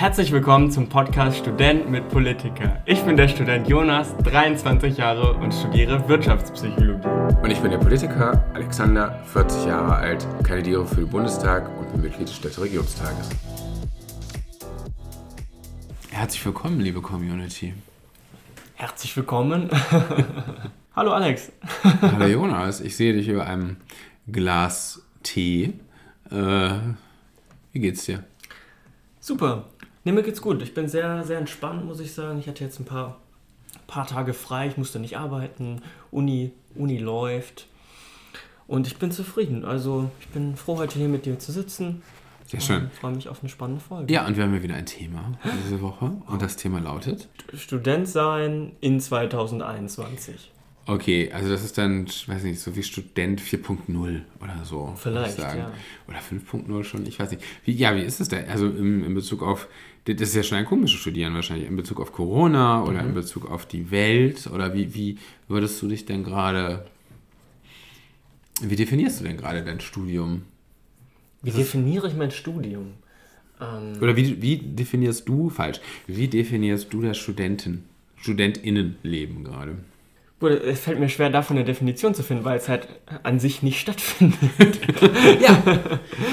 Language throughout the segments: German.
Herzlich willkommen zum Podcast Student mit Politiker. Ich bin der Student Jonas, 23 Jahre und studiere Wirtschaftspsychologie. Und ich bin der Politiker Alexander, 40 Jahre alt, kandidiere für den Bundestag und bin Mitglied des Städteregionstages. Herzlich willkommen, liebe Community. Herzlich willkommen. Hallo Alex. Hallo Jonas, ich sehe dich über einem Glas Tee. Äh, wie geht's dir? Super. Nee, mir geht's gut. Ich bin sehr, sehr entspannt, muss ich sagen. Ich hatte jetzt ein paar, paar Tage frei. Ich musste nicht arbeiten. Uni, Uni läuft. Und ich bin zufrieden. Also, ich bin froh, heute hier mit dir zu sitzen. Sehr schön. Ich freue mich auf eine spannende Folge. Ja, und wir haben ja wieder ein Thema diese Woche. Und das Thema lautet? Student sein in 2021. Okay, also das ist dann, ich weiß nicht, so wie Student 4.0 oder so. Vielleicht, ja. Oder 5.0 schon, ich weiß nicht. Wie, ja, wie ist es denn? Also im, in Bezug auf, das ist ja schon ein komisches Studieren wahrscheinlich, in Bezug auf Corona oder mhm. in Bezug auf die Welt oder wie, wie würdest du dich denn gerade, wie definierst du denn gerade dein Studium? Wie definiere ich mein Studium? Ähm oder wie, wie definierst du, falsch, wie definierst du das Studenten, StudentInnenleben gerade? Es fällt mir schwer, davon eine Definition zu finden, weil es halt an sich nicht stattfindet. ja,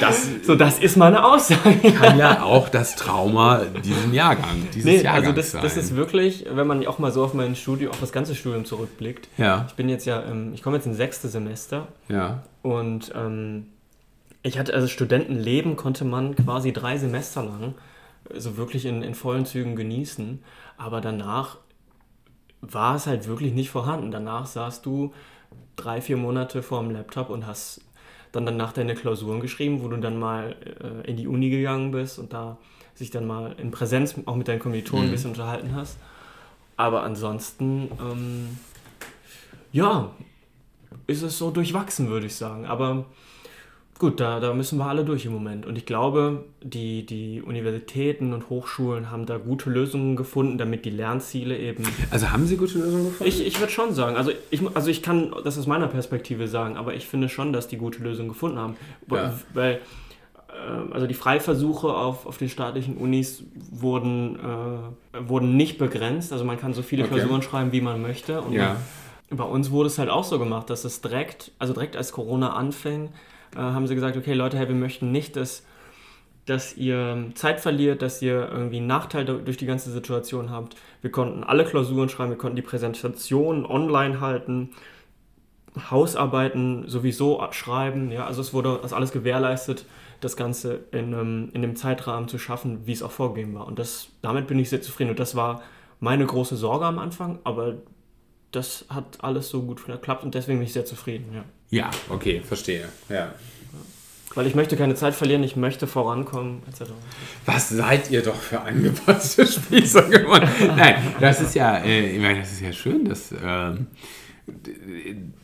das, so, das ist meine Aussage. Kann ja auch das Trauma diesen Jahrgang, dieses nee, Jahrgangs also das, sein. das ist wirklich, wenn man auch mal so auf mein Studium, auf das ganze Studium zurückblickt. Ja. Ich bin jetzt ja, ich komme jetzt ins sechste Semester. Ja. Und ähm, ich hatte, also Studentenleben konnte man quasi drei Semester lang so wirklich in, in vollen Zügen genießen. Aber danach war es halt wirklich nicht vorhanden. Danach saßt du drei, vier Monate vor dem Laptop und hast dann danach deine Klausuren geschrieben, wo du dann mal äh, in die Uni gegangen bist und da sich dann mal in Präsenz auch mit deinen Kommilitonen mhm. ein bisschen unterhalten hast. Aber ansonsten, ähm, ja, ist es so durchwachsen, würde ich sagen. Aber Gut, da, da müssen wir alle durch im Moment. Und ich glaube, die, die Universitäten und Hochschulen haben da gute Lösungen gefunden, damit die Lernziele eben. Also haben sie gute Lösungen gefunden? Ich, ich würde schon sagen. Also ich, also ich kann das aus meiner Perspektive sagen, aber ich finde schon, dass die gute Lösungen gefunden haben. Ja. Weil äh, also die Freiversuche auf, auf den staatlichen Unis wurden, äh, wurden nicht begrenzt. Also man kann so viele okay. Klausuren schreiben, wie man möchte. Und ja. bei uns wurde es halt auch so gemacht, dass es direkt, also direkt als Corona anfing, äh, haben sie gesagt, okay Leute, hey, wir möchten nicht, dass, dass ihr Zeit verliert, dass ihr irgendwie einen Nachteil durch die ganze Situation habt. Wir konnten alle Klausuren schreiben, wir konnten die Präsentation online halten, Hausarbeiten sowieso abschreiben. Ja, also es wurde das alles gewährleistet, das Ganze in, einem, in dem Zeitrahmen zu schaffen, wie es auch vorgegeben war. Und das, damit bin ich sehr zufrieden. Und das war meine große Sorge am Anfang, aber das hat alles so gut geklappt und deswegen bin ich sehr zufrieden. Ja. Ja, okay, verstehe. Ja. Weil ich möchte keine Zeit verlieren, ich möchte vorankommen, etc. Was seid ihr doch für angepasste Spießer geworden? Nein, das ist ja, äh, ich meine, das ist ja schön, dass, äh,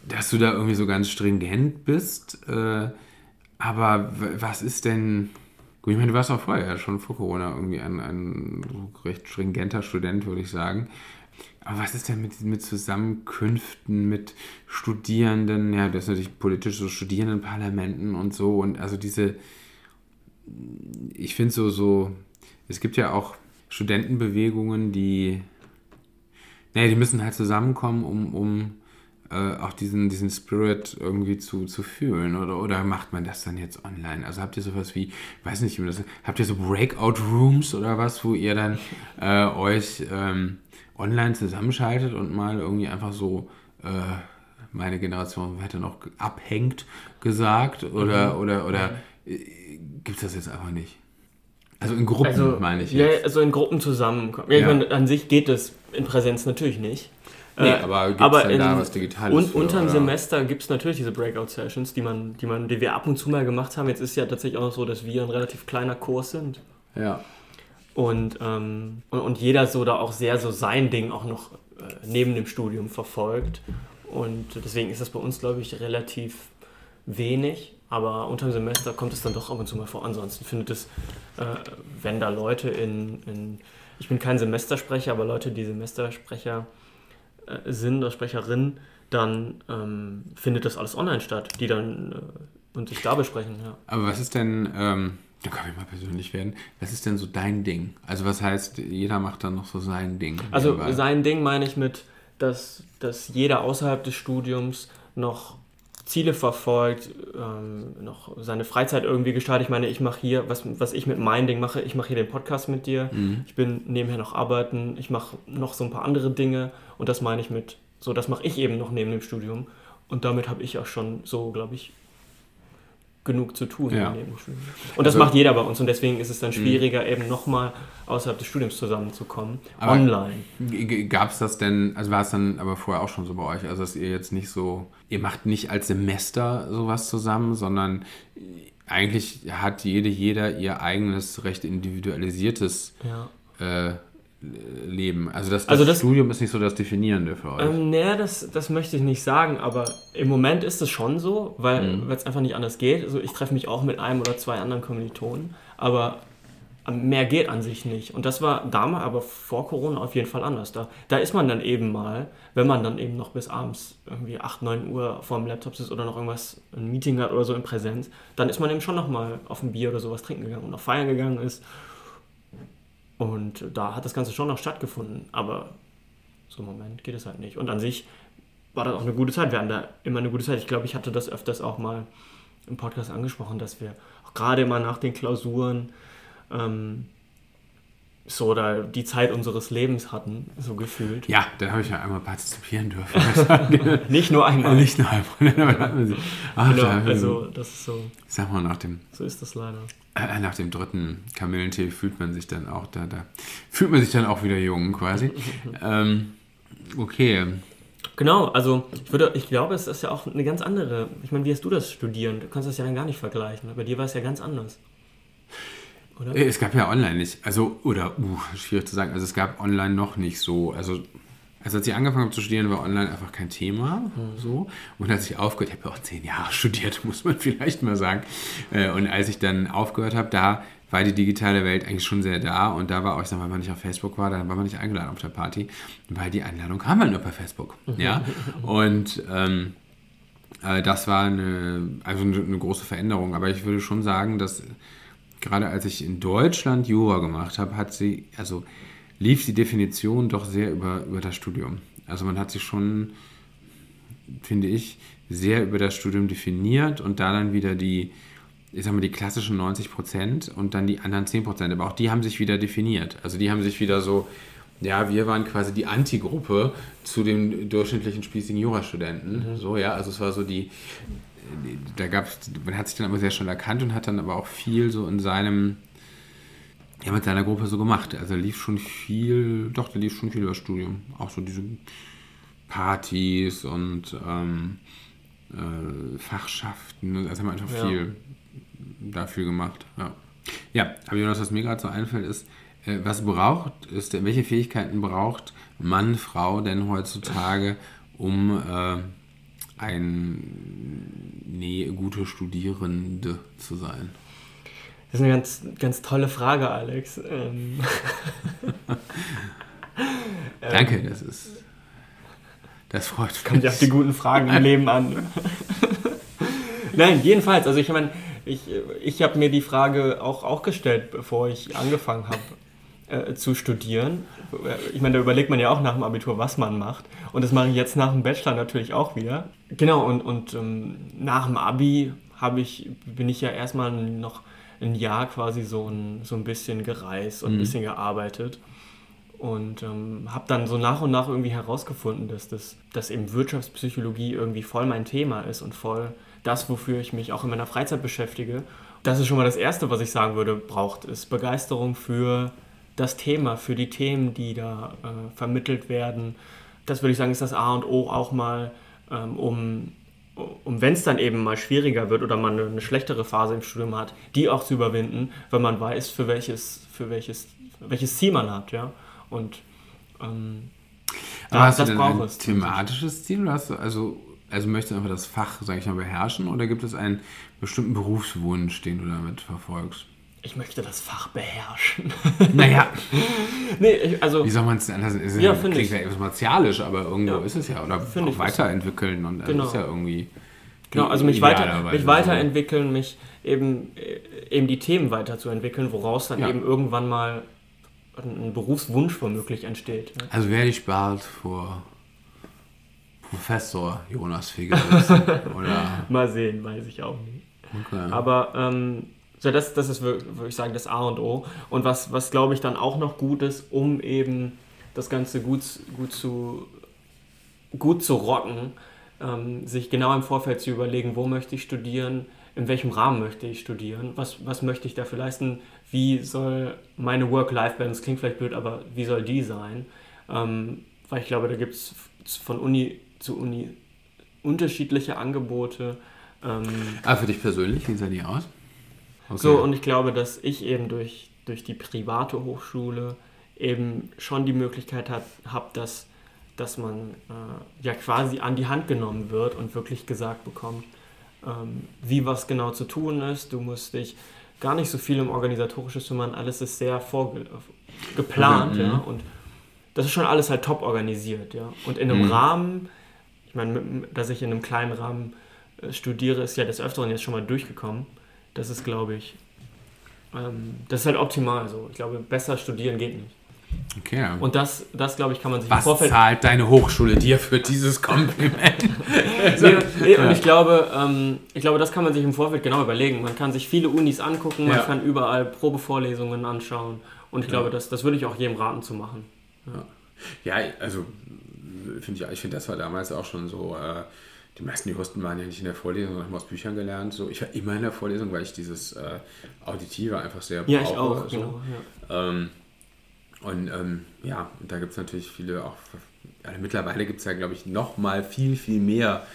dass du da irgendwie so ganz stringent bist. Äh, aber was ist denn. Gut, ich meine, du warst auch vorher schon vor Corona irgendwie ein, ein recht stringenter Student, würde ich sagen. Aber was ist denn mit, mit Zusammenkünften mit Studierenden? Ja, das ist natürlich politisch so Studierendenparlamenten und so. Und also diese, ich finde so, so, es gibt ja auch Studentenbewegungen, die, naja, die müssen halt zusammenkommen, um, um äh, auch diesen, diesen Spirit irgendwie zu, zu fühlen. Oder, oder macht man das dann jetzt online? Also habt ihr sowas wie, weiß nicht, habt ihr so Breakout Rooms oder was, wo ihr dann äh, euch ähm, online zusammenschaltet und mal irgendwie einfach so, äh, meine Generation hätte noch abhängt gesagt oder, mhm. oder, oder äh, gibt es das jetzt einfach nicht? Also in Gruppen also, meine ich. Jetzt. Ja, also in Gruppen zusammenkommen. Ja, ja. Meine, an sich geht es in Präsenz natürlich nicht. Nee, äh, aber gibt es denn da was Digitales? Und unter dem Semester gibt es natürlich diese Breakout-Sessions, die man, die man, die wir ab und zu mal gemacht haben. Jetzt ist ja tatsächlich auch noch so, dass wir ein relativ kleiner Kurs sind. Ja. Und, ähm, und, und, jeder so da auch sehr so sein Ding auch noch äh, neben dem Studium verfolgt. Und deswegen ist das bei uns, glaube ich, relativ wenig. Aber unter dem Semester kommt es dann doch ab und zu mal vor. Ansonsten findet es, äh, wenn da Leute in, in, ich bin kein Semestersprecher, aber Leute, die Semestersprecher äh, sind oder Sprecherinnen, dann ähm, findet das alles online statt, die dann äh, und sich da besprechen. Ja. Aber was ist denn, ähm, Da kann ich mal persönlich werden. Was ist denn so dein Ding? Also was heißt, jeder macht dann noch so sein Ding? Also nebenbei? sein Ding meine ich mit, dass, dass jeder außerhalb des Studiums noch Ziele verfolgt, ähm, noch seine Freizeit irgendwie gestaltet. Ich meine, ich mache hier, was, was ich mit meinem Ding mache, ich mache hier den Podcast mit dir, ich bin nebenher noch arbeiten, ich mache noch so ein paar andere Dinge und das meine ich mit, so das mache ich eben noch neben dem Studium und damit habe ich auch schon so, glaube ich, genug zu tun Ja. neben dem Studium. Und das Also- macht jeder bei uns und deswegen ist es dann schwieriger, eben nochmal außerhalb des Studiums zusammenzukommen. Aber- Online. Gab es das denn, also war es dann aber vorher auch schon so bei euch, also dass ihr jetzt nicht so, ihr macht nicht als Semester sowas zusammen, sondern eigentlich hat jede, jeder ihr eigenes, recht individualisiertes Ja. äh, Leben. Also das, das, Also das- Studium ist nicht so das Definierende für euch. Ähm, naja, das, das möchte ich nicht sagen, aber im Moment ist es schon so, weil Mhm. es einfach nicht anders geht. Also ich treffe mich auch mit einem oder zwei anderen Kommilitonen, aber mehr geht an sich nicht. Und das war damals, aber vor Corona auf jeden Fall anders. Da, da ist man dann eben mal, wenn man dann eben noch bis abends irgendwie 8, 9 Uhr vor dem Laptop sitzt oder noch irgendwas, ein Meeting hat oder so in Präsenz, dann ist man eben schon noch mal auf ein Bier oder sowas trinken gegangen und noch feiern gegangen ist. Und da hat das Ganze schon noch stattgefunden, aber so im Moment geht es halt nicht. Und an sich war das auch eine gute Zeit. Wir hatten da immer eine gute Zeit. Ich glaube, ich hatte das öfters auch mal im Podcast angesprochen, dass wir auch gerade immer nach den Klausuren ähm, so da die Zeit unseres Lebens hatten, so gefühlt. ja, da habe ich ja einmal partizipieren dürfen. Nicht nur einmal. nicht nur einmal, sie- Ach, Genau, haben also das ist so, Sag mal, nach dem, so ist das leider. Äh, nach dem dritten Kamillentee fühlt man sich dann auch da, da fühlt man sich dann auch wieder jung quasi. ähm, okay. Genau, also ich würde, ich glaube, es ist ja auch eine ganz andere. Ich meine, wie hast du das studieren? Du kannst das ja dann gar nicht vergleichen. Bei dir war es ja ganz anders. Oder? Äh, Es gab ja online nicht, also, oder, uh, schwierig zu sagen, also es gab online noch nicht so, also, also als ich angefangen habe zu studieren, war online einfach kein Thema, so, und als ich aufgehört, ich habe ja auch zehn Jahre studiert, muss man vielleicht mal sagen, Äh, und als ich dann aufgehört habe, da war die digitale Welt eigentlich schon sehr da. Und da war auch, ich sag mal, wenn man nicht auf Facebook war, dann war man nicht eingeladen auf der Party, weil die Einladung kam halt nur per Facebook, ja, und, ähm, äh, das war eine, also eine, eine große Veränderung, aber ich würde schon sagen, dass gerade als ich in Deutschland Jura gemacht habe, hat sie, also lief die Definition doch sehr über, über das Studium. Also man hat sich schon, finde ich, sehr über das Studium definiert und da dann wieder die, ich sag mal, die klassischen 90 Prozent und dann die anderen 10 Prozent. Aber auch die haben sich wieder definiert. Also die haben sich wieder so, ja, wir waren quasi die Antigruppe zu dem durchschnittlichen spießigen Jurastudenten. So, ja, also es war so die, da gab es, man hat sich dann aber sehr schnell erkannt und hat dann aber auch viel so in seinem, ja, mit seiner Gruppe so gemacht. Also lief schon viel, doch, da lief schon viel über Studium. Auch so diese Partys und ähm, äh, Fachschaften. Also haben wir einfach Ja. viel dafür gemacht. Ja, ja aber Jonas, was mir gerade so einfällt, ist, äh, was braucht, ist, welche Fähigkeiten braucht Mann, Frau denn heutzutage, um äh, ein nee, gute Studierende zu sein? Das ist eine ganz, ganz tolle Frage, Alex. Ähm, Danke, das ist. Das freut mich. kommt ja auf die guten Fragen im Leben an. Nein, jedenfalls, also ich meine, ich, ich habe mir die Frage auch, auch gestellt, bevor ich angefangen habe äh, zu studieren. Ich meine, da überlegt man ja auch nach dem Abitur, was man macht. Und das mache ich jetzt nach dem Bachelor natürlich auch wieder. Genau, und, und ähm, nach dem Abi habe ich, bin ich ja erstmal noch ein Jahr quasi so ein, so ein bisschen gereist und ein bisschen gearbeitet. Und ähm, habe dann so nach und nach irgendwie herausgefunden, dass, das, dass eben Wirtschaftspsychologie irgendwie voll mein Thema ist und voll das, wofür ich mich auch in meiner Freizeit beschäftige. Das ist schon mal das Erste, was ich sagen würde, braucht, ist Begeisterung für das Thema, für die Themen, die da äh, vermittelt werden. Das würde ich sagen, ist das A und O auch mal, ähm, um, um wenn es dann eben mal schwieriger wird oder man eine, schlechtere Phase im Studium hat, die auch zu überwinden, wenn man weiß, für welches, für welches, welches Ziel man hat, ja. Und ähm, Aber da- hast du das denn braucht ein es. thematisches Ziel? Oder hast du, also, also möchtest du einfach das Fach, sag ich mal, beherrschen oder gibt es einen bestimmten Berufswunsch, den du damit verfolgst? Ich möchte das Fach beherrschen. Naja, nee, also wie soll man es denn anders? Es ist Ja, finde klingt ich. ja etwas martialisch, aber irgendwo Ja. ist es ja. Oder auch ich. weiterentwickeln und das Genau. ist ja irgendwie. Genau, also mich, weiter, mich weiterentwickeln, mich eben, äh, eben die Themen weiterzuentwickeln, woraus dann Ja. eben irgendwann mal ein Berufswunsch womöglich entsteht. Ne? Also werde ich bald vor Professor Jonas sitzen, oder? Mal sehen, weiß ich auch nicht. Okay. Aber ähm, so das, das ist, würde ich sagen, das A und O. Und was, was glaube ich, dann auch noch gut ist, um eben das Ganze gut, gut, zu, gut zu rocken, ähm, sich genau im Vorfeld zu überlegen, wo möchte ich studieren, in welchem Rahmen möchte ich studieren, was, was möchte ich dafür leisten, wie soll meine Work-Life-Balance, klingt vielleicht blöd, aber wie soll die sein? Ähm, weil ich glaube, da gibt es von Uni zu Uni unterschiedliche Angebote. Ähm, Ah, für dich persönlich, wie sah die aus? Okay. so, und ich glaube, dass ich eben durch, durch die private Hochschule eben schon die Möglichkeit habe, dass, dass man äh, ja quasi an die Hand genommen wird und wirklich gesagt bekommt, ähm, wie was genau zu tun ist. Du musst dich gar nicht so viel um Organisatorisches kümmern, alles ist sehr geplant, Mhm. ja, und das ist schon alles halt top organisiert, ja. Und in einem Mhm. Rahmen, ich meine, dass ich in einem kleinen Rahmen äh, studiere, ist ja des Öfteren jetzt schon mal durchgekommen. Das ist, glaube ich, ähm, das ist halt optimal so. Ich glaube, besser studieren geht nicht. okay. Und das, das glaube ich, kann man sich im was Vorfeld. zahlt deine Hochschule dir für dieses Kompliment? Nee, nee, und ich glaube, ähm, ich glaube, das kann man sich im Vorfeld genau überlegen. Man kann sich viele Unis angucken, man Ja. kann überall Probevorlesungen anschauen. Und ich glaube, das, das würde ich auch jedem raten zu machen. Ja, also finde ich, ich finde, das war damals auch schon so. Äh, die meisten Juristen waren ja nicht in der Vorlesung, sondern haben aus Büchern gelernt. So, ich war immer in der Vorlesung, weil ich dieses äh, Auditive einfach sehr Ja, ich brauche, auch. So. Genau, ja. Ähm, und ähm, ja, und da gibt es natürlich viele auch. Also mittlerweile gibt es ja, glaube ich, noch mal viel, viel mehr.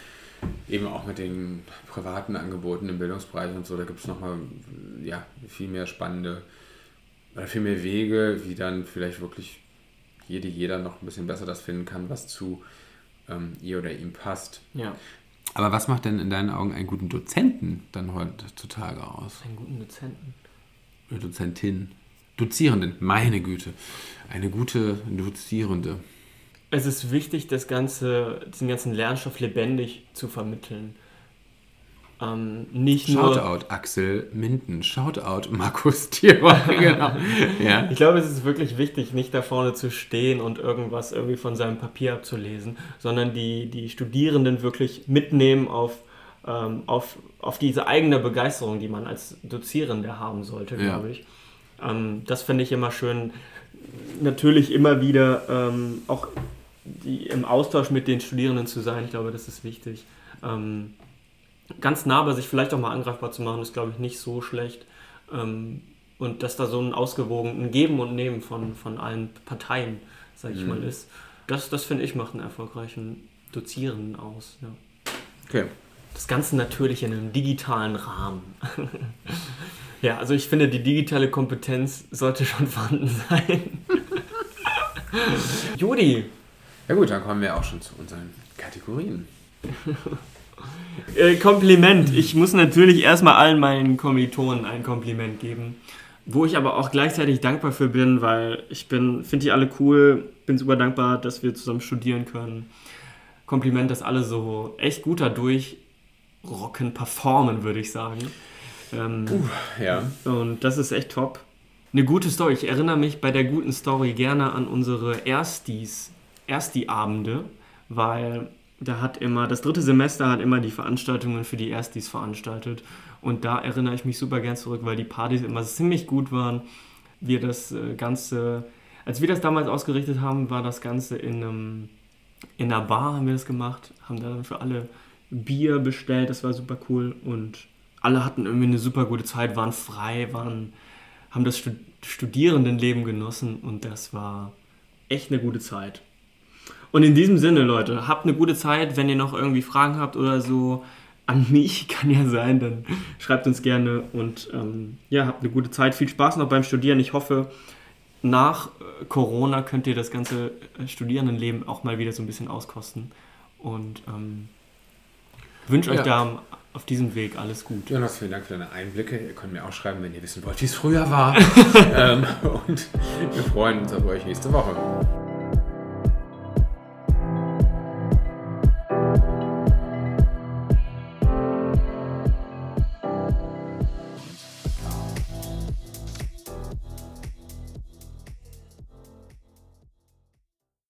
Eben auch mit den privaten Angeboten im Bildungsbereich und so, da gibt es nochmal ja, viel mehr spannende oder viel mehr Wege, wie dann vielleicht wirklich jede, jeder noch ein bisschen besser das finden kann, was zu ähm, ihr oder ihm passt. ja. Aber was macht denn in deinen Augen einen guten Dozenten dann heutzutage aus? Einen guten Dozenten. Eine Dozentin? Dozierenden, meine Güte. Eine gute Dozierende. Es ist wichtig, das ganze, diesen ganzen Lernstoff lebendig zu vermitteln. Ähm, nicht nur. Shoutout Axel Minden. Shoutout Markus Thierer. genau. Ja. Ich glaube, es ist wirklich wichtig, nicht da vorne zu stehen und irgendwas irgendwie von seinem Papier abzulesen, sondern die, die Studierenden wirklich mitnehmen auf, ähm, auf, auf diese eigene Begeisterung, die man als Dozierende haben sollte, Ja. glaube ich. Ähm, das finde ich immer schön. Natürlich immer wieder ähm, auch die, im Austausch mit den Studierenden zu sein. Ich glaube, das ist wichtig. Ganz nah bei sich vielleicht auch mal angreifbar zu machen, ist, glaube ich, nicht so schlecht. Ähm, und dass da so ein ausgewogenes Geben und Nehmen von, von allen Parteien, sage ich Mhm. mal, ist. Das, das finde ich, macht einen erfolgreichen Dozierenden aus. Ja. Okay. Das Ganze natürlich in einem digitalen Rahmen. ja, also ich finde, die digitale Kompetenz sollte schon vorhanden sein. Judy, Ja gut, dann kommen wir auch schon zu unseren Kategorien. Äh, Kompliment. Ich muss natürlich erstmal allen meinen Kommilitonen ein Kompliment geben. Wo ich aber auch gleichzeitig dankbar für bin, weil ich bin, finde die alle cool, bin super dankbar, dass wir zusammen studieren können. Kompliment, dass alle so echt gut dadurch rocken, performen, würde ich sagen. Ähm, Ja. und das ist echt top. Eine gute Story. Ich erinnere mich bei der guten Story gerne an unsere Erstis, Ersti-Abende, weil da hat immer, das dritte Semester hat immer die Veranstaltungen für die Erstis veranstaltet. Und da erinnere ich mich super gern zurück, weil die Partys immer ziemlich gut waren. Wir das äh, Ganze, als wir das damals ausgerichtet haben, war das Ganze in einem, in einer Bar haben wir das gemacht, haben dann für alle Bier bestellt, das war super cool und alle hatten irgendwie eine super gute Zeit, waren frei, waren, haben das Stud Studierendenleben genossen und das war echt eine gute Zeit. Und in diesem Sinne, Leute, habt eine gute Zeit. Wenn ihr noch irgendwie Fragen habt oder so an mich, kann ja sein, dann schreibt uns gerne und ähm, ja, habt eine gute Zeit. Viel Spaß noch beim Studieren. Ich hoffe, nach äh, Corona könnt ihr das ganze äh, Studierendenleben auch mal wieder so ein bisschen auskosten und ähm, wünsche euch Ja. da auf diesem Weg alles gut. Jonas, vielen Dank für deine Einblicke. Ihr könnt mir auch schreiben, wenn ihr wissen wollt, wie es früher war. ähm, und wir freuen uns auf euch nächste Woche.